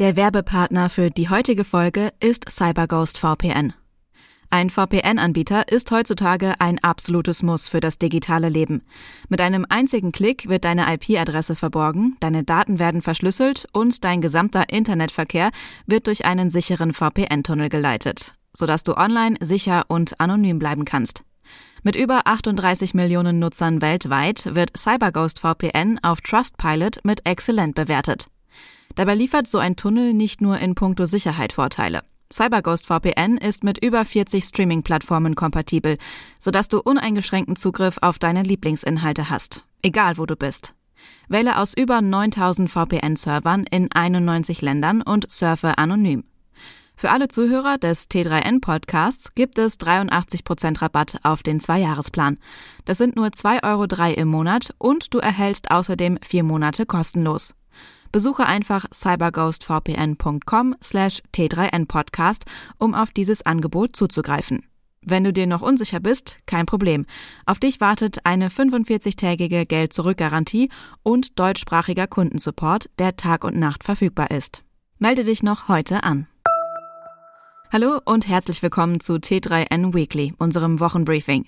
Der Werbepartner für die heutige Folge ist CyberGhost VPN. Ein VPN-Anbieter ist heutzutage ein absolutes Muss für das digitale Leben. Mit einem einzigen Klick wird deine IP-Adresse verborgen, deine Daten werden verschlüsselt und dein gesamter Internetverkehr wird durch einen sicheren VPN-Tunnel geleitet, sodass du online sicher und anonym bleiben kannst. Mit über 38 Millionen Nutzern weltweit wird CyberGhost VPN auf Trustpilot mit exzellent bewertet. Dabei liefert so ein Tunnel nicht nur in puncto Sicherheit Vorteile. CyberGhost VPN ist mit über 40 Streaming-Plattformen kompatibel, sodass du uneingeschränkten Zugriff auf deine Lieblingsinhalte hast, egal wo du bist. Wähle aus über 9000 VPN-Servern in 91 Ländern und surfe anonym. Für alle Zuhörer des T3N Podcasts gibt es 83% Rabatt auf den Zweijahresplan. Das sind nur 2,03 Euro im Monat und du erhältst außerdem vier Monate kostenlos. Besuche einfach cyberghostvpn.com slash t3npodcast, um auf dieses Angebot zuzugreifen. Wenn du dir noch unsicher bist, kein Problem. Auf dich wartet eine 45-tägige Geld-Zurück-Garantie und deutschsprachiger Kundensupport, der Tag und Nacht verfügbar ist. Melde dich noch heute an. Hallo und herzlich willkommen zu T3N Weekly, unserem Wochenbriefing.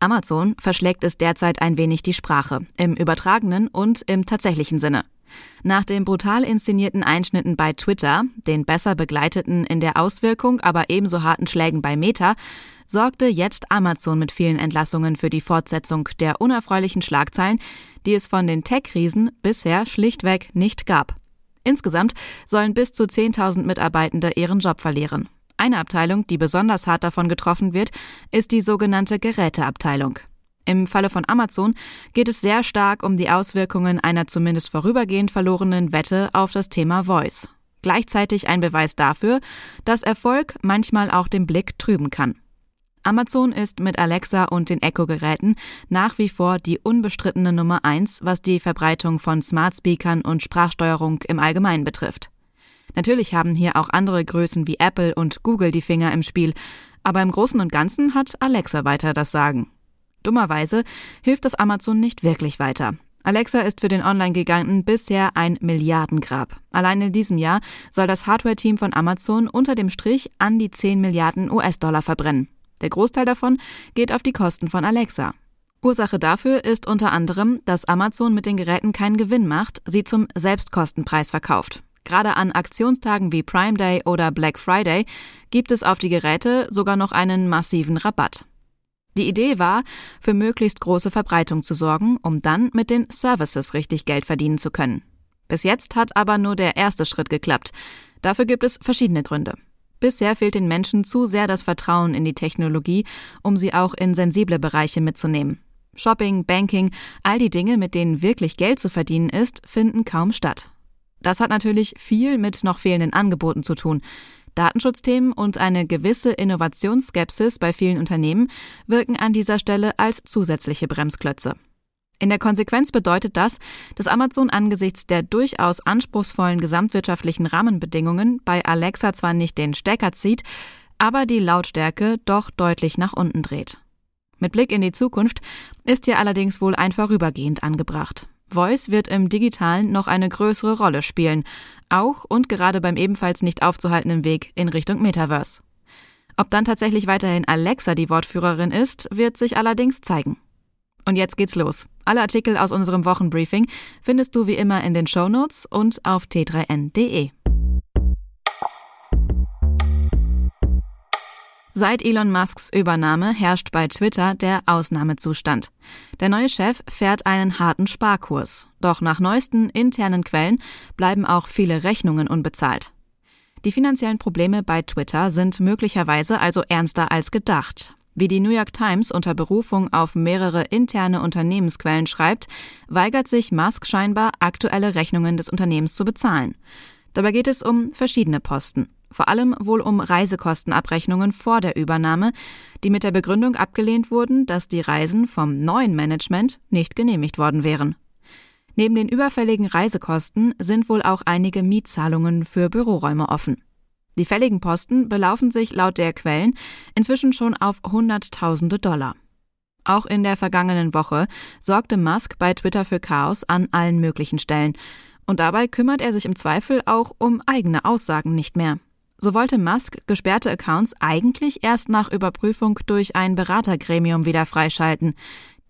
Amazon verschlägt es derzeit ein wenig die Sprache, im übertragenen und im tatsächlichen Sinne. Nach den brutal inszenierten Einschnitten bei Twitter, den besser begleiteten in der Auswirkung, aber ebenso harten Schlägen bei Meta, sorgte jetzt Amazon mit vielen Entlassungen für die Fortsetzung der unerfreulichen Schlagzeilen, die es von den Tech-Krisen bisher schlichtweg nicht gab. Insgesamt sollen bis zu 10.000 Mitarbeitende ihren Job verlieren. Eine Abteilung, die besonders hart davon getroffen wird, ist die sogenannte Geräteabteilung. Im Falle von Amazon geht es sehr stark um die Auswirkungen einer zumindest vorübergehend verlorenen Wette auf das Thema Voice. Gleichzeitig ein Beweis dafür, dass Erfolg manchmal auch den Blick trüben kann. Amazon ist mit Alexa und den Echo-Geräten nach wie vor die unbestrittene Nummer eins, was die Verbreitung von Smart Speakern und Sprachsteuerung im Allgemeinen betrifft. Natürlich haben hier auch andere Größen wie Apple und Google die Finger im Spiel, aber im Großen und Ganzen hat Alexa weiter das Sagen. Dummerweise hilft das Amazon nicht wirklich weiter. Alexa ist für den Online-Giganten bisher ein Milliardengrab. Allein in diesem Jahr soll das Hardware-Team von Amazon unter dem Strich an die 10 Milliarden US-Dollar verbrennen. Der Großteil davon geht auf die Kosten von Alexa. Ursache dafür ist unter anderem, dass Amazon mit den Geräten keinen Gewinn macht, sie zum Selbstkostenpreis verkauft. Gerade an Aktionstagen wie Prime Day oder Black Friday gibt es auf die Geräte sogar noch einen massiven Rabatt. Die Idee war, für möglichst große Verbreitung zu sorgen, um dann mit den Services richtig Geld verdienen zu können. Bis jetzt hat aber nur der erste Schritt geklappt. Dafür gibt es verschiedene Gründe. Bisher fehlt den Menschen zu sehr das Vertrauen in die Technologie, um sie auch in sensible Bereiche mitzunehmen. Shopping, Banking, all die Dinge, mit denen wirklich Geld zu verdienen ist, finden kaum statt. Das hat natürlich viel mit noch fehlenden Angeboten zu tun. Datenschutzthemen und eine gewisse Innovationsskepsis bei vielen Unternehmen wirken an dieser Stelle als zusätzliche Bremsklötze. In der Konsequenz bedeutet das, dass Amazon angesichts der durchaus anspruchsvollen gesamtwirtschaftlichen Rahmenbedingungen bei Alexa zwar nicht den Stecker zieht, aber die Lautstärke doch deutlich nach unten dreht. Mit Blick in die Zukunft ist hier allerdings wohl ein vorübergehend angebracht. Voice wird im digitalen noch eine größere Rolle spielen, auch und gerade beim ebenfalls nicht aufzuhaltenden Weg in Richtung Metaverse. Ob dann tatsächlich weiterhin Alexa die Wortführerin ist, wird sich allerdings zeigen. Und jetzt geht's los. Alle Artikel aus unserem Wochenbriefing findest du wie immer in den Show Notes und auf t3n.de. Seit Elon Musks Übernahme herrscht bei Twitter der Ausnahmezustand. Der neue Chef fährt einen harten Sparkurs. Doch nach neuesten internen Quellen bleiben auch viele Rechnungen unbezahlt. Die finanziellen Probleme bei Twitter sind möglicherweise also ernster als gedacht. Wie die New York Times unter Berufung auf mehrere interne Unternehmensquellen schreibt, weigert sich Musk scheinbar, aktuelle Rechnungen des Unternehmens zu bezahlen. Dabei geht es um verschiedene Posten vor allem wohl um Reisekostenabrechnungen vor der Übernahme, die mit der Begründung abgelehnt wurden, dass die Reisen vom neuen Management nicht genehmigt worden wären. Neben den überfälligen Reisekosten sind wohl auch einige Mietzahlungen für Büroräume offen. Die fälligen Posten belaufen sich laut der Quellen inzwischen schon auf Hunderttausende Dollar. Auch in der vergangenen Woche sorgte Musk bei Twitter für Chaos an allen möglichen Stellen Und dabei kümmert er sich im Zweifel auch um eigene Aussagen nicht mehr. So wollte Musk gesperrte Accounts eigentlich erst nach Überprüfung durch ein Beratergremium wieder freischalten.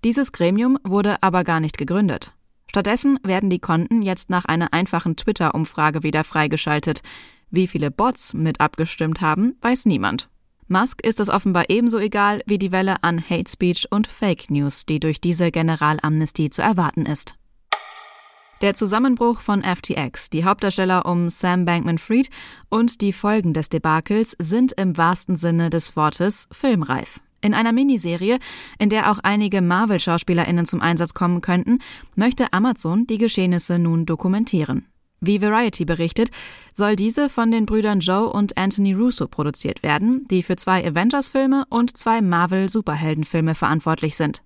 Dieses Gremium wurde aber gar nicht gegründet. Stattdessen werden die Konten jetzt nach einer einfachen Twitter-Umfrage wieder freigeschaltet. Wie viele Bots mit abgestimmt haben, weiß niemand. Musk ist es offenbar ebenso egal wie die Welle an Hate Speech und Fake News, die durch diese Generalamnestie zu erwarten ist. Der Zusammenbruch von FTX, die Hauptdarsteller um Sam Bankman-Fried und die Folgen des Debakels sind im wahrsten Sinne des Wortes filmreif. In einer Miniserie, in der auch einige Marvel-SchauspielerInnen zum Einsatz kommen könnten, möchte Amazon die Geschehnisse nun dokumentieren. Wie Variety berichtet, soll diese von den Brüdern Joe und Anthony Russo produziert werden, die für zwei Avengers-Filme und zwei Marvel-Superheldenfilme verantwortlich sind.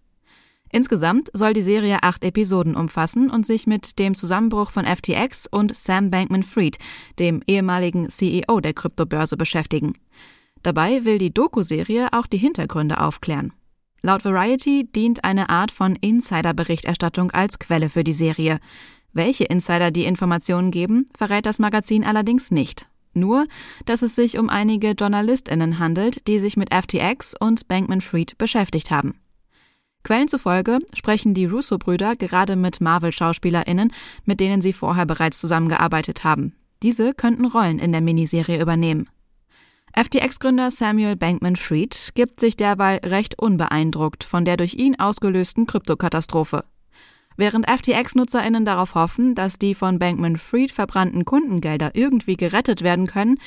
Insgesamt soll die Serie acht Episoden umfassen und sich mit dem Zusammenbruch von FTX und Sam Bankman-Fried, dem ehemaligen CEO der Kryptobörse, beschäftigen. Dabei will die Doku-Serie auch die Hintergründe aufklären. Laut Variety dient eine Art von Insider-Berichterstattung als Quelle für die Serie. Welche Insider die Informationen geben, verrät das Magazin allerdings nicht. Nur, dass es sich um einige JournalistInnen handelt, die sich mit FTX und Bankman-Fried beschäftigt haben. Quellen zufolge sprechen die Russo-Brüder gerade mit Marvel-SchauspielerInnen, mit denen sie vorher bereits zusammengearbeitet haben. Diese könnten Rollen in der Miniserie übernehmen. FTX-Gründer Samuel Bankman-Fried gibt sich derweil recht unbeeindruckt von der durch ihn ausgelösten Kryptokatastrophe. Während FTX-NutzerInnen darauf hoffen, dass die von Bankman-Fried verbrannten Kundengelder irgendwie gerettet werden können,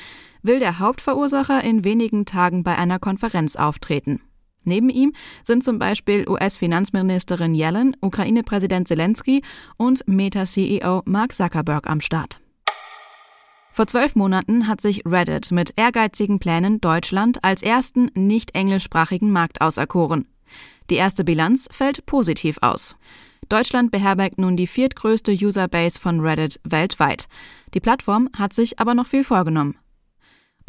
will der Hauptverursacher in wenigen Tagen bei einer Konferenz auftreten. Neben ihm sind zum Beispiel US-Finanzministerin Yellen, Ukraine-Präsident Zelensky und Meta-CEO Mark Zuckerberg am Start. Vor zwölf Monaten hat sich Reddit mit ehrgeizigen Plänen Deutschland als ersten nicht englischsprachigen Markt auserkoren. Die erste Bilanz fällt positiv aus. Deutschland beherbergt nun die viertgrößte Userbase von Reddit weltweit. Die Plattform hat sich aber noch viel vorgenommen.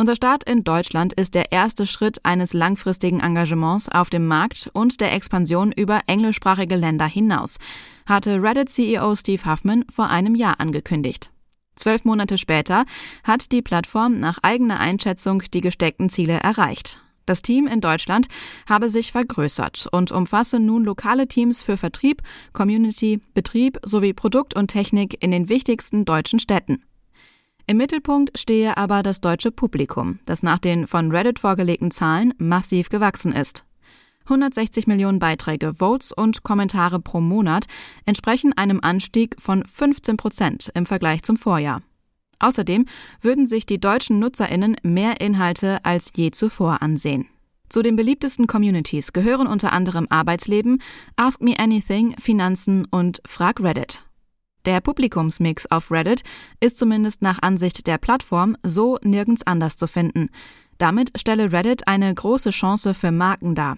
Unser Start in Deutschland ist der erste Schritt eines langfristigen Engagements auf dem Markt und der Expansion über englischsprachige Länder hinaus, hatte Reddit-CEO Steve Huffman vor einem Jahr angekündigt. Zwölf Monate später hat die Plattform nach eigener Einschätzung die gesteckten Ziele erreicht. Das Team in Deutschland habe sich vergrößert und umfasse nun lokale Teams für Vertrieb, Community, Betrieb sowie Produkt und Technik in den wichtigsten deutschen Städten. Im Mittelpunkt stehe aber das deutsche Publikum, das nach den von Reddit vorgelegten Zahlen massiv gewachsen ist. 160 Millionen Beiträge, Votes und Kommentare pro Monat entsprechen einem Anstieg von 15 Prozent im Vergleich zum Vorjahr. Außerdem würden sich die deutschen Nutzerinnen mehr Inhalte als je zuvor ansehen. Zu den beliebtesten Communities gehören unter anderem Arbeitsleben, Ask Me Anything, Finanzen und Frag Reddit. Der Publikumsmix auf Reddit ist zumindest nach Ansicht der Plattform so nirgends anders zu finden. Damit stelle Reddit eine große Chance für Marken dar.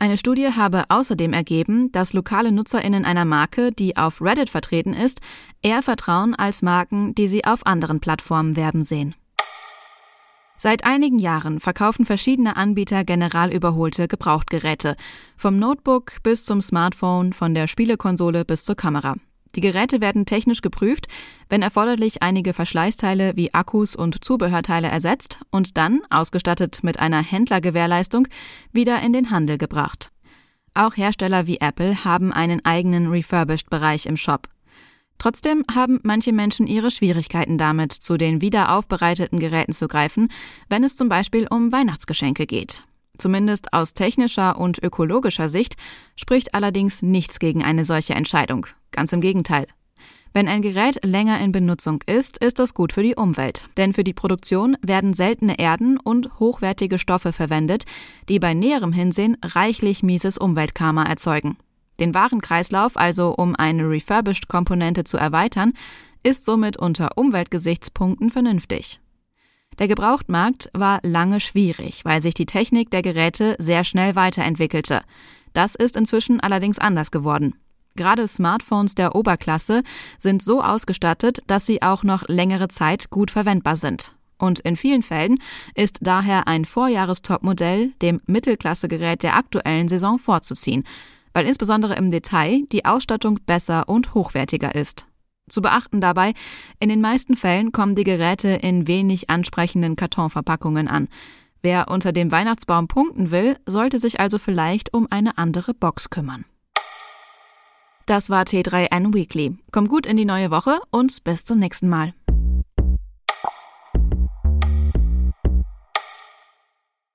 Eine Studie habe außerdem ergeben, dass lokale Nutzerinnen einer Marke, die auf Reddit vertreten ist, eher vertrauen als Marken, die sie auf anderen Plattformen werben sehen. Seit einigen Jahren verkaufen verschiedene Anbieter general überholte Gebrauchtgeräte, vom Notebook bis zum Smartphone, von der Spielekonsole bis zur Kamera. Die Geräte werden technisch geprüft, wenn erforderlich einige Verschleißteile wie Akkus und Zubehörteile ersetzt und dann, ausgestattet mit einer Händlergewährleistung, wieder in den Handel gebracht. Auch Hersteller wie Apple haben einen eigenen Refurbished-Bereich im Shop. Trotzdem haben manche Menschen ihre Schwierigkeiten damit, zu den wiederaufbereiteten Geräten zu greifen, wenn es zum Beispiel um Weihnachtsgeschenke geht. Zumindest aus technischer und ökologischer Sicht spricht allerdings nichts gegen eine solche Entscheidung. Ganz im Gegenteil. Wenn ein Gerät länger in Benutzung ist, ist das gut für die Umwelt. Denn für die Produktion werden seltene Erden und hochwertige Stoffe verwendet, die bei näherem Hinsehen reichlich mieses Umweltkarma erzeugen. Den Warenkreislauf, also um eine Refurbished-Komponente zu erweitern, ist somit unter Umweltgesichtspunkten vernünftig. Der Gebrauchtmarkt war lange schwierig, weil sich die Technik der Geräte sehr schnell weiterentwickelte. Das ist inzwischen allerdings anders geworden. Gerade Smartphones der Oberklasse sind so ausgestattet, dass sie auch noch längere Zeit gut verwendbar sind. Und in vielen Fällen ist daher ein Vorjahrestopmodell dem Mittelklassegerät der aktuellen Saison vorzuziehen, weil insbesondere im Detail die Ausstattung besser und hochwertiger ist. Zu beachten dabei, in den meisten Fällen kommen die Geräte in wenig ansprechenden Kartonverpackungen an. Wer unter dem Weihnachtsbaum punkten will, sollte sich also vielleicht um eine andere Box kümmern. Das war T3N Weekly. Kommt gut in die neue Woche und bis zum nächsten Mal.